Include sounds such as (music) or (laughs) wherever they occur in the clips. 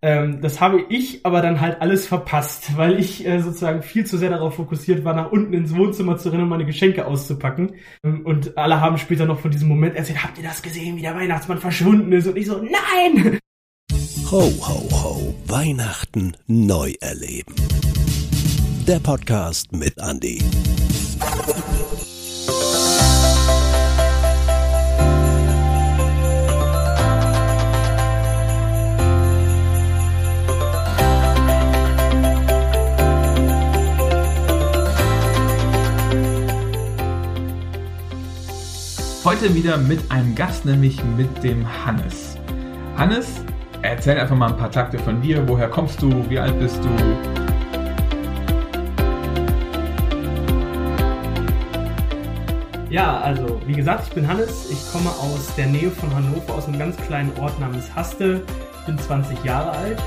Ähm, das habe ich aber dann halt alles verpasst, weil ich äh, sozusagen viel zu sehr darauf fokussiert war, nach unten ins Wohnzimmer zu rennen und meine Geschenke auszupacken. Ähm, und alle haben später noch von diesem Moment erzählt, habt ihr das gesehen, wie der Weihnachtsmann verschwunden ist? Und ich so, nein! Ho, ho, ho, Weihnachten neu erleben. Der Podcast mit Andy. Heute wieder mit einem Gast, nämlich mit dem Hannes. Hannes, erzähl einfach mal ein paar Takte von dir. Woher kommst du? Wie alt bist du? Ja, also wie gesagt, ich bin Hannes. Ich komme aus der Nähe von Hannover, aus einem ganz kleinen Ort namens Haste. Ich bin 20 Jahre alt.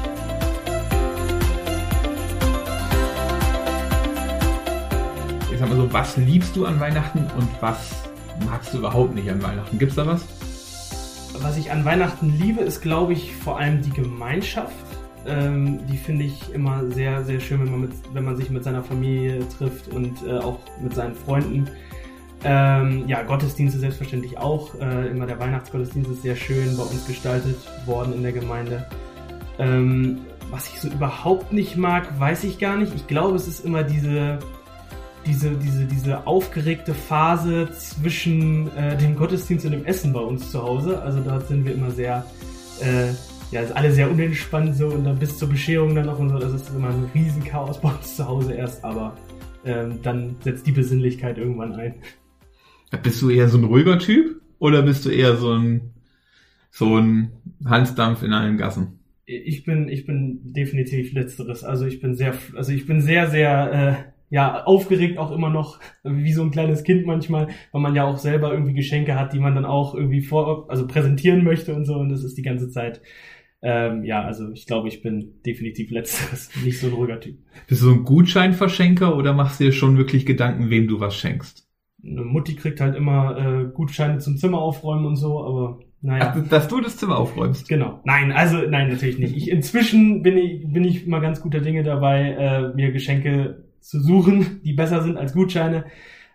Ich sag mal so, was liebst du an Weihnachten und was magst du überhaupt nicht an Weihnachten? Gibt's da was? Was ich an Weihnachten liebe, ist, glaube ich, vor allem die Gemeinschaft. Ähm, die finde ich immer sehr, sehr schön, wenn man, mit, wenn man sich mit seiner Familie trifft und äh, auch mit seinen Freunden. Ähm, ja, Gottesdienste selbstverständlich auch. Äh, immer der Weihnachtsgottesdienst ist sehr schön bei uns gestaltet worden in der Gemeinde. Ähm, was ich so überhaupt nicht mag, weiß ich gar nicht. Ich glaube, es ist immer diese, diese, diese, diese aufgeregte Phase zwischen äh, dem Gottesdienst und dem Essen bei uns zu Hause. Also dort sind wir immer sehr, äh, ja, ist alle sehr unentspannt so und dann bis zur Bescherung dann noch und so. Das ist immer ein Riesenchaos (laughs) bei uns zu Hause erst, aber ähm, dann setzt die Besinnlichkeit irgendwann ein. Bist du eher so ein ruhiger Typ oder bist du eher so ein, so ein Hansdampf in allen Gassen? Ich bin, ich bin definitiv letzteres. Also ich bin sehr, also ich bin sehr, sehr, äh, ja, aufgeregt auch immer noch, wie so ein kleines Kind manchmal, weil man ja auch selber irgendwie Geschenke hat, die man dann auch irgendwie vor, also präsentieren möchte und so und das ist die ganze Zeit. Ähm, ja, also ich glaube, ich bin definitiv letzteres, (laughs) nicht so ein ruhiger Typ. Bist du so ein Gutscheinverschenker oder machst du dir schon wirklich Gedanken, wem du was schenkst? Eine Mutti kriegt halt immer äh, Gutscheine zum Zimmer aufräumen und so, aber naja. Ach, dass du das Zimmer aufräumst. Genau. Nein, also nein, natürlich nicht. Ich inzwischen bin ich bin ich immer ganz guter Dinge dabei, äh, mir Geschenke zu suchen, die besser sind als Gutscheine.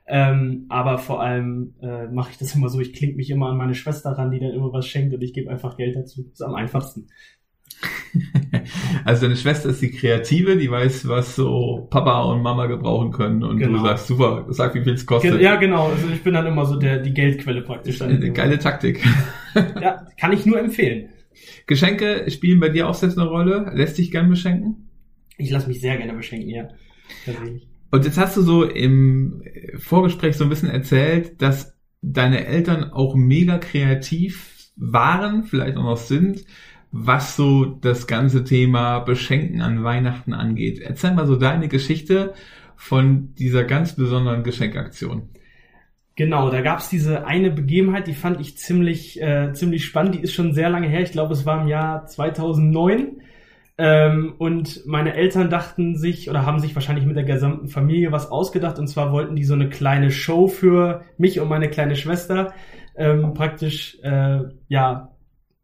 Ähm, aber vor allem äh, mache ich das immer so, ich klinge mich immer an meine Schwester ran, die dann immer was schenkt und ich gebe einfach Geld dazu. Das ist am einfachsten. (laughs) also deine Schwester ist die Kreative, die weiß, was so Papa und Mama gebrauchen können und genau. du sagst, super, sag, wie viel es kostet. Ja, genau. Also ich bin dann immer so der die Geldquelle praktisch. Dann eine geile Taktik. (laughs) ja, kann ich nur empfehlen. Geschenke spielen bei dir auch selbst eine Rolle? Lässt dich gern beschenken? Ich lasse mich sehr gerne beschenken, ja. Und jetzt hast du so im Vorgespräch so ein bisschen erzählt, dass deine Eltern auch mega kreativ waren, vielleicht auch noch sind, was so das ganze Thema Beschenken an Weihnachten angeht. Erzähl mal so deine Geschichte von dieser ganz besonderen Geschenkaktion. Genau, da gab's diese eine Begebenheit, die fand ich ziemlich, äh, ziemlich spannend. Die ist schon sehr lange her. Ich glaube, es war im Jahr 2009. Ähm, und meine Eltern dachten sich oder haben sich wahrscheinlich mit der gesamten Familie was ausgedacht. Und zwar wollten die so eine kleine Show für mich und meine kleine Schwester ähm, praktisch äh, ja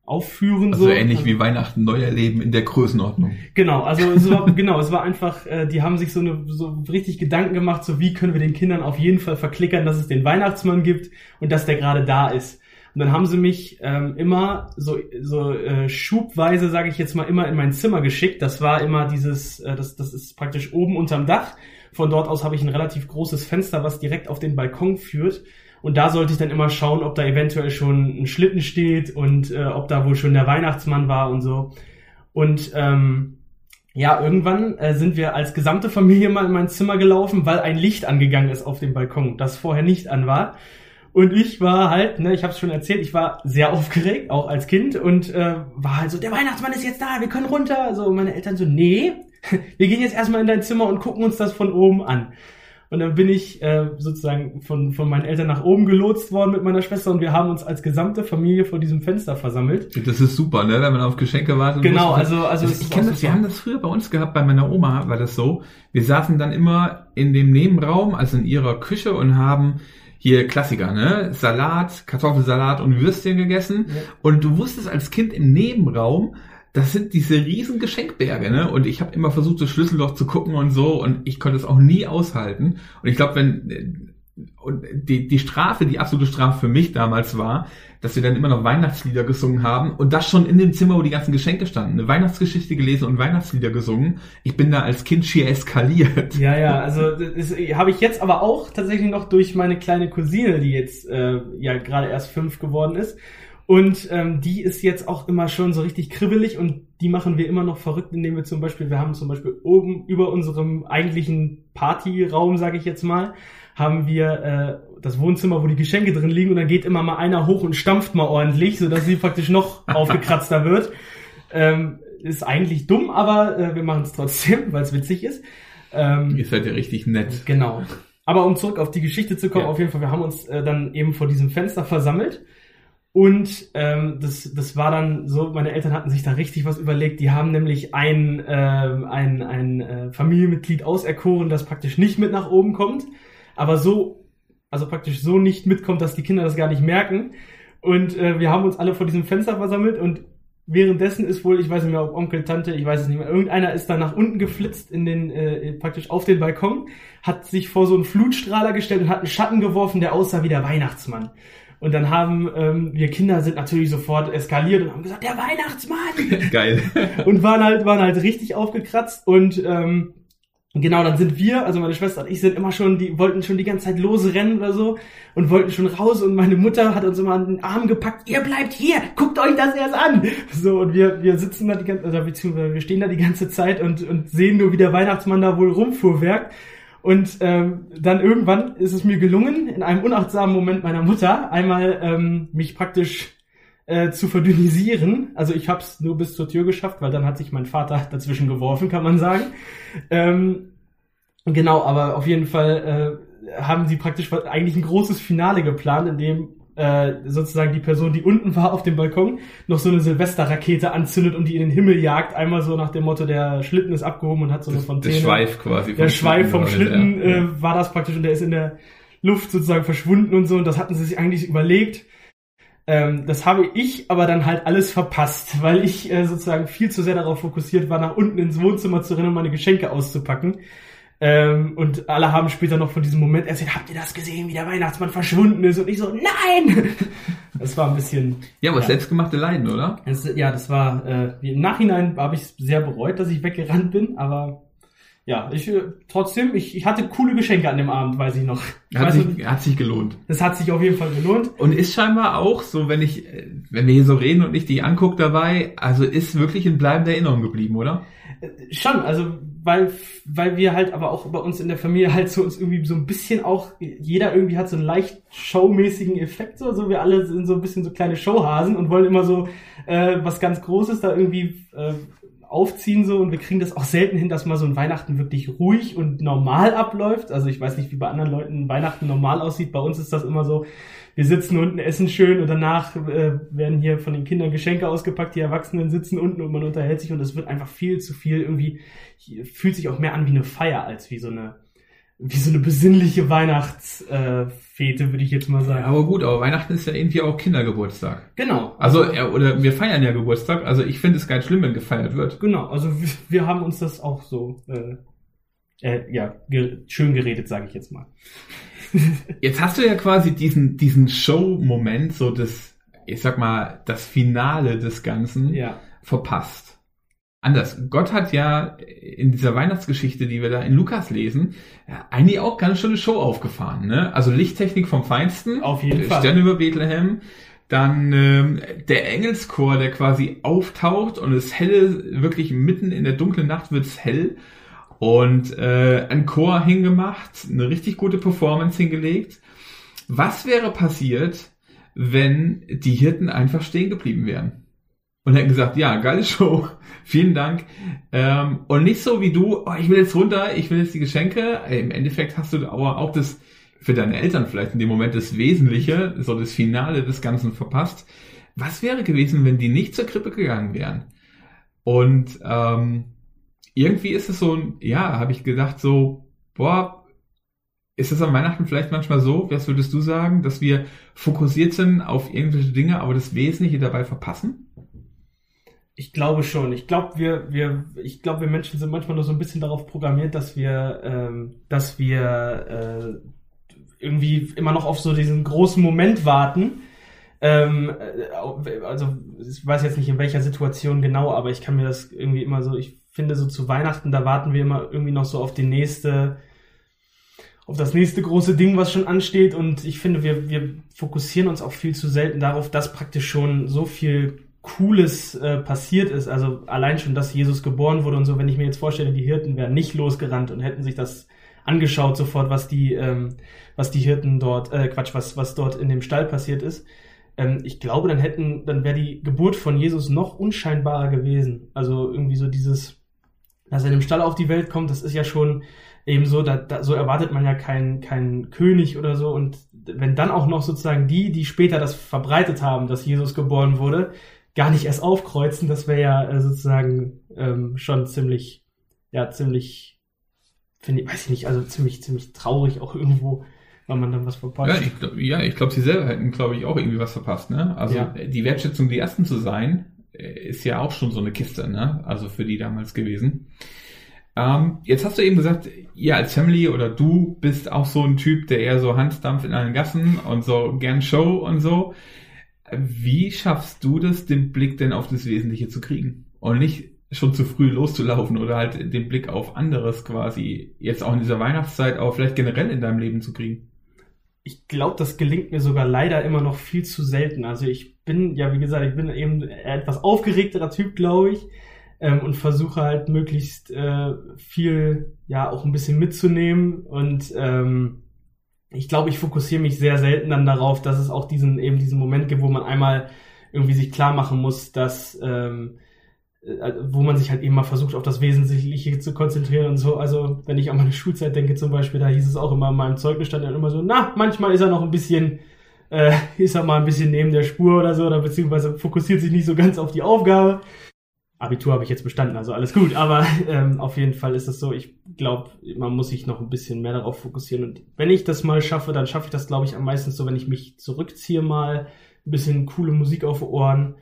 aufführen. Also so. ähnlich wie Weihnachten neu erleben in der Größenordnung. Genau, also es war, (laughs) genau, es war einfach, äh, die haben sich so eine so richtig Gedanken gemacht, so wie können wir den Kindern auf jeden Fall verklickern, dass es den Weihnachtsmann gibt und dass der gerade da ist. Und dann haben sie mich ähm, immer so, so äh, schubweise, sage ich jetzt mal, immer in mein Zimmer geschickt. Das war immer dieses, äh, das, das ist praktisch oben unterm Dach. Von dort aus habe ich ein relativ großes Fenster, was direkt auf den Balkon führt. Und da sollte ich dann immer schauen, ob da eventuell schon ein Schlitten steht und äh, ob da wohl schon der Weihnachtsmann war und so. Und ähm, ja, irgendwann äh, sind wir als gesamte Familie mal in mein Zimmer gelaufen, weil ein Licht angegangen ist auf dem Balkon, das vorher nicht an war. Und ich war halt, ne, ich habe es schon erzählt, ich war sehr aufgeregt, auch als Kind und äh, war halt so, der Weihnachtsmann ist jetzt da, wir können runter. So also meine Eltern so, nee, (laughs) wir gehen jetzt erstmal in dein Zimmer und gucken uns das von oben an. Und dann bin ich äh, sozusagen von, von meinen Eltern nach oben gelotst worden mit meiner Schwester und wir haben uns als gesamte Familie vor diesem Fenster versammelt. Das ist super, ne? Wenn man auf Geschenke wartet. Genau, muss. also also das, ich kenne das. Wir haben das früher bei uns gehabt, bei meiner Oma war das so. Wir saßen dann immer in dem Nebenraum, also in ihrer Küche und haben hier Klassiker, ne? Salat, Kartoffelsalat und Würstchen gegessen. Ja. Und du wusstest als Kind im Nebenraum, das sind diese riesen Geschenkberge, ne? Und ich habe immer versucht, das Schlüsselloch zu gucken und so, und ich konnte es auch nie aushalten. Und ich glaube, wenn und die, die Strafe, die absolute Strafe für mich damals war, dass wir dann immer noch Weihnachtslieder gesungen haben und das schon in dem Zimmer, wo die ganzen Geschenke standen. Eine Weihnachtsgeschichte gelesen und Weihnachtslieder gesungen. Ich bin da als Kind schier eskaliert. Ja, ja, also das habe ich jetzt aber auch tatsächlich noch durch meine kleine Cousine, die jetzt äh, ja gerade erst fünf geworden ist. Und ähm, die ist jetzt auch immer schon so richtig kribbelig und die machen wir immer noch verrückt, indem wir zum Beispiel, wir haben zum Beispiel oben über unserem eigentlichen Partyraum, sage ich jetzt mal, haben wir äh, das Wohnzimmer, wo die Geschenke drin liegen und dann geht immer mal einer hoch und stampft mal ordentlich, sodass sie praktisch noch (laughs) aufgekratzter wird. Ähm, ist eigentlich dumm, aber äh, wir machen es trotzdem, (laughs) weil es witzig ist. Ähm, Ihr seid ja richtig nett. Genau. Aber um zurück auf die Geschichte zu kommen, ja. auf jeden Fall, wir haben uns äh, dann eben vor diesem Fenster versammelt. Und ähm, das, das war dann so, meine Eltern hatten sich da richtig was überlegt. Die haben nämlich ein, äh, ein, ein äh, Familienmitglied auserkoren, das praktisch nicht mit nach oben kommt aber so, also praktisch so nicht mitkommt, dass die Kinder das gar nicht merken. Und äh, wir haben uns alle vor diesem Fenster versammelt und währenddessen ist wohl, ich weiß nicht mehr, ob Onkel, Tante, ich weiß es nicht mehr, irgendeiner ist da nach unten geflitzt in den, äh, praktisch auf den Balkon, hat sich vor so einen Flutstrahler gestellt und hat einen Schatten geworfen, der aussah wie der Weihnachtsmann. Und dann haben ähm, wir Kinder sind natürlich sofort eskaliert und haben gesagt, der Weihnachtsmann! (laughs) Geil. und waren halt, waren halt richtig aufgekratzt und ähm, Genau, dann sind wir, also meine Schwester und ich sind immer schon, die wollten schon die ganze Zeit losrennen oder so und wollten schon raus und meine Mutter hat uns immer an den Arm gepackt, ihr bleibt hier, guckt euch das erst an. So, und wir, wir sitzen da die ganze, oder beziehungsweise wir stehen da die ganze Zeit und, und sehen nur, wie der Weihnachtsmann da wohl rumfuhrwerkt. Und ähm, dann irgendwann ist es mir gelungen, in einem unachtsamen Moment meiner Mutter einmal ähm, mich praktisch äh, zu verdünnisieren. Also ich habe es nur bis zur Tür geschafft, weil dann hat sich mein Vater (laughs) dazwischen geworfen, kann man sagen. Ähm, genau, aber auf jeden Fall äh, haben sie praktisch eigentlich ein großes Finale geplant, in dem äh, sozusagen die Person, die unten war auf dem Balkon, noch so eine Silvesterrakete anzündet und die in den Himmel jagt. Einmal so nach dem Motto, der Schlitten ist abgehoben und hat so eine Fontäne. Der Schweif quasi. Der Schweif vom Schlitten, ja. äh, war das praktisch und der ist in der Luft sozusagen verschwunden und so. Und das hatten sie sich eigentlich überlegt. Ähm, das habe ich aber dann halt alles verpasst, weil ich äh, sozusagen viel zu sehr darauf fokussiert war, nach unten ins Wohnzimmer zu rennen, um meine Geschenke auszupacken. Ähm, und alle haben später noch von diesem Moment erzählt, habt ihr das gesehen, wie der Weihnachtsmann verschwunden ist? Und ich so, nein! (laughs) Das war ein bisschen... Ja, aber ja. selbstgemachte Leiden, oder? Das, ja, das war... Äh, Im Nachhinein habe ich sehr bereut, dass ich weggerannt bin, aber ja, ich äh, trotzdem, ich, ich hatte coole Geschenke an dem Abend, weiß ich noch. Hat, weiß sich, hat sich gelohnt. Es hat sich auf jeden Fall gelohnt. Und ist scheinbar auch so, wenn ich, äh, wenn wir hier so reden und ich die angucke dabei, also ist wirklich in bleibender Erinnerung geblieben, oder? Schon, also weil, weil wir halt aber auch bei uns in der Familie halt so uns irgendwie so ein bisschen auch, jeder irgendwie hat so einen leicht showmäßigen Effekt, so, so wir alle sind so ein bisschen so kleine Showhasen und wollen immer so äh, was ganz Großes da irgendwie äh, aufziehen so und wir kriegen das auch selten hin, dass mal so ein Weihnachten wirklich ruhig und normal abläuft. Also ich weiß nicht, wie bei anderen Leuten Weihnachten normal aussieht. Bei uns ist das immer so, wir sitzen unten, essen schön und danach äh, werden hier von den Kindern Geschenke ausgepackt, die Erwachsenen sitzen unten und man unterhält sich und es wird einfach viel zu viel irgendwie, fühlt sich auch mehr an wie eine Feier als wie so eine wie so eine besinnliche Weihnachtsfete, würde ich jetzt mal sagen. Aber gut, aber Weihnachten ist ja irgendwie auch Kindergeburtstag. Genau. Also, ja, oder wir feiern ja Geburtstag. Also ich finde es nicht schlimm, wenn gefeiert wird. Genau, also wir, wir haben uns das auch so äh, äh, ja, ge schön geredet, sage ich jetzt mal. (laughs) jetzt hast du ja quasi diesen, diesen Show-Moment, so das, ich sag mal, das Finale des Ganzen ja. verpasst anders. Gott hat ja in dieser Weihnachtsgeschichte, die wir da in Lukas lesen, ja, eigentlich auch ganz schöne Show aufgefahren. Ne? Also Lichttechnik vom Feinsten. Auf jeden Fall. Stern über Bethlehem. Dann ähm, der Engelschor, der quasi auftaucht und es helle, wirklich mitten in der dunklen Nacht wird's hell. Und äh, ein Chor hingemacht, eine richtig gute Performance hingelegt. Was wäre passiert, wenn die Hirten einfach stehen geblieben wären? Und hätten gesagt, ja, geile Show, (laughs) vielen Dank. Ähm, und nicht so wie du, oh, ich will jetzt runter, ich will jetzt die Geschenke. Im Endeffekt hast du aber auch das für deine Eltern vielleicht in dem Moment das Wesentliche, so das Finale des Ganzen verpasst. Was wäre gewesen, wenn die nicht zur Krippe gegangen wären? Und ähm, irgendwie ist es so ja, habe ich gedacht so, boah, ist es an Weihnachten vielleicht manchmal so, was würdest du sagen, dass wir fokussiert sind auf irgendwelche Dinge, aber das Wesentliche dabei verpassen? Ich glaube schon. Ich glaube, wir, wir, ich glaube, wir Menschen sind manchmal nur so ein bisschen darauf programmiert, dass wir, ähm, dass wir äh, irgendwie immer noch auf so diesen großen Moment warten. Ähm, äh, also ich weiß jetzt nicht in welcher Situation genau, aber ich kann mir das irgendwie immer so, ich finde so zu Weihnachten, da warten wir immer irgendwie noch so auf die nächste, auf das nächste große Ding, was schon ansteht. Und ich finde, wir, wir fokussieren uns auch viel zu selten darauf, dass praktisch schon so viel Cooles äh, passiert ist. Also allein schon, dass Jesus geboren wurde und so, wenn ich mir jetzt vorstelle, die Hirten wären nicht losgerannt und hätten sich das angeschaut sofort, was die, ähm, was die Hirten dort, äh, Quatsch, was, was dort in dem Stall passiert ist. Ähm, ich glaube, dann hätten, dann wäre die Geburt von Jesus noch unscheinbarer gewesen. Also irgendwie so dieses, dass er in dem Stall auf die Welt kommt, das ist ja schon eben so, da, da, so erwartet man ja keinen keinen König oder so. Und wenn dann auch noch sozusagen die, die später das verbreitet haben, dass Jesus geboren wurde, gar nicht erst aufkreuzen, das wäre ja äh, sozusagen ähm, schon ziemlich, ja, ziemlich, finde ich, weiß ich nicht, also ziemlich, ziemlich traurig auch irgendwo, weil man dann was verpasst. Ja, ich glaube, ja, ich glaub, sie selber hätten, glaube ich, auch irgendwie was verpasst, ne? Also Ja. die Wertschätzung, die Ersten zu sein, äh, ist ja auch schon so eine Kiste, ne? Also für die damals gewesen. Ähm, jetzt hast du eben gesagt, ihr als Family oder du bist auch so ein Typ, der eher so Handstampf in allen Gassen und so gern Show und so. Wie schaffst du das, den Blick denn auf das Wesentliche zu kriegen? Und nicht schon zu früh loszulaufen oder halt den Blick auf anderes quasi jetzt auch in dieser Weihnachtszeit, aber vielleicht generell in deinem Leben zu kriegen? ich glaube, das gelingt mir sogar leider immer noch viel zu selten. Also ich bin, ja, wie gesagt, ich bin eben etwas aufgeregterer Typ, glaube ich, ähm, und versuche halt möglichst äh, viel, ja, auch ein bisschen mitzunehmen. Und ähm, ich glaube, ich fokussiere mich sehr selten dann darauf, dass es auch diesen, eben diesen Moment gibt, wo man einmal irgendwie sich klar machen muss, dass ähm, äh, wo man sich halt eben mal versucht, auf das Wesentliche zu konzentrieren und so. Also, wenn ich an meine Schulzeit denke zum Beispiel, da hieß es auch immer in meinem Zeugnis stand dann immer so, na, manchmal ist er noch ein bisschen, äh, ist er mal ein bisschen neben der Spur oder so, oder beziehungsweise fokussiert sich nicht so ganz auf die Aufgabe. Abitur habe ich jetzt bestanden, also alles gut, aber ähm, auf jeden Fall ist es so, ich glaube, man muss sich noch ein bisschen mehr darauf fokussieren und wenn ich das mal schaffe, dann schaffe ich das, glaube ich, am meisten so, wenn ich mich zurückziehe mal, ein bisschen coole Musik auf Ohren,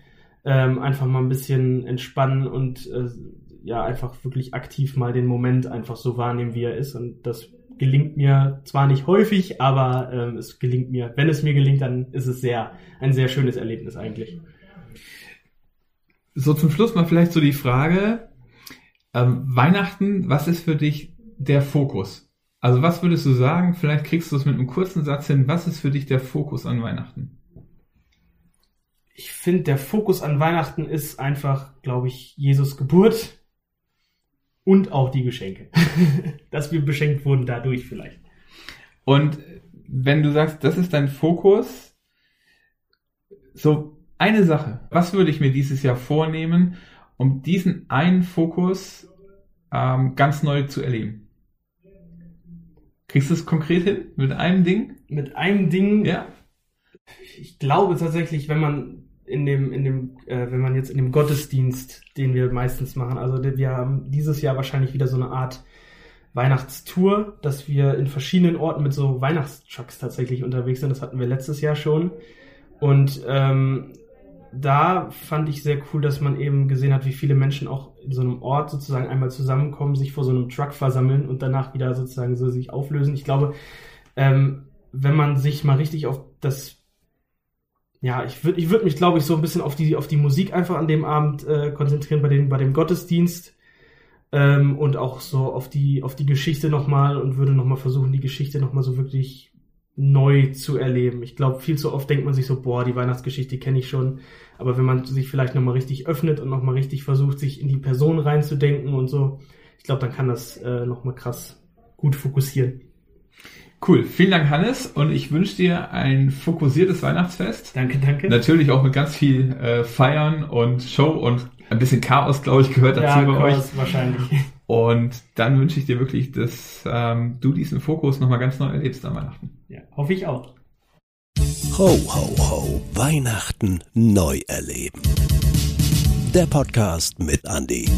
ähm, einfach mal ein bisschen entspannen und äh, ja, einfach wirklich aktiv mal den Moment einfach so wahrnehmen, wie er ist. Und das gelingt mir zwar nicht häufig, aber ähm, es gelingt mir. Wenn es mir gelingt, dann ist es sehr, ein sehr schönes Erlebnis eigentlich. So zum Schluss mal vielleicht so die Frage, ähm, Weihnachten, was ist für dich der Fokus? Also was würdest du sagen, vielleicht kriegst du es mit einem kurzen Satz hin, was ist für dich der Fokus an Weihnachten? Ich finde, der Fokus an Weihnachten ist einfach, glaube ich, Jesus Geburt und auch die Geschenke. (laughs) Dass wir beschenkt wurden dadurch vielleicht. Und wenn du sagst, das ist dein Fokus, so eine Sache, was würde ich mir dieses Jahr vornehmen, um diesen einen Fokus ähm, ganz neu zu erleben? Kriegst du es konkret hin mit einem Ding? Mit einem Ding, Ja. ich glaube tatsächlich, wenn man in dem, in dem, äh, wenn man jetzt in dem Gottesdienst, den wir meistens machen, also wir haben dieses Jahr wahrscheinlich wieder so eine Art Weihnachtstour, dass wir in verschiedenen Orten mit so Weihnachtstrucks tatsächlich unterwegs sind. Das hatten wir letztes Jahr schon. Und ähm, da fand ich sehr cool, dass man eben gesehen hat, wie viele Menschen auch in so einem Ort sozusagen einmal zusammenkommen, sich vor so einem Truck versammeln und danach wieder sozusagen so sich auflösen. Ich glaube, ähm, wenn man sich mal richtig auf das ja, ich würde ich würd mich, glaube ich, so ein bisschen auf die, auf die Musik einfach an dem Abend äh, konzentrieren, bei dem, bei dem Gottesdienst. Ähm, und auch so auf die, auf die Geschichte nochmal und würde nochmal versuchen, die Geschichte nochmal so wirklich neu zu erleben. Ich glaube, viel zu oft denkt man sich so, boah, die Weihnachtsgeschichte kenne ich schon. Aber wenn man sich vielleicht nochmal richtig öffnet und nochmal richtig versucht, sich in die Person reinzudenken und so, ich glaube, dann kann das äh, nochmal krass gut fokussieren. Cool. Vielen Dank, Hannes. Und ich wünsche dir ein fokussiertes Weihnachtsfest. Danke, danke. Natürlich auch mit ganz viel äh, Feiern und Show und ein bisschen Chaos, glaube ich, gehört dazu ja, bei euch. Kurs wahrscheinlich. Und dann wünsche ich dir wirklich, dass ähm, du diesen Fokus nochmal ganz neu erlebst an Weihnachten. Ja, hoffe ich auch. Ho, ho, ho. Weihnachten neu erleben. Der Podcast mit Andy.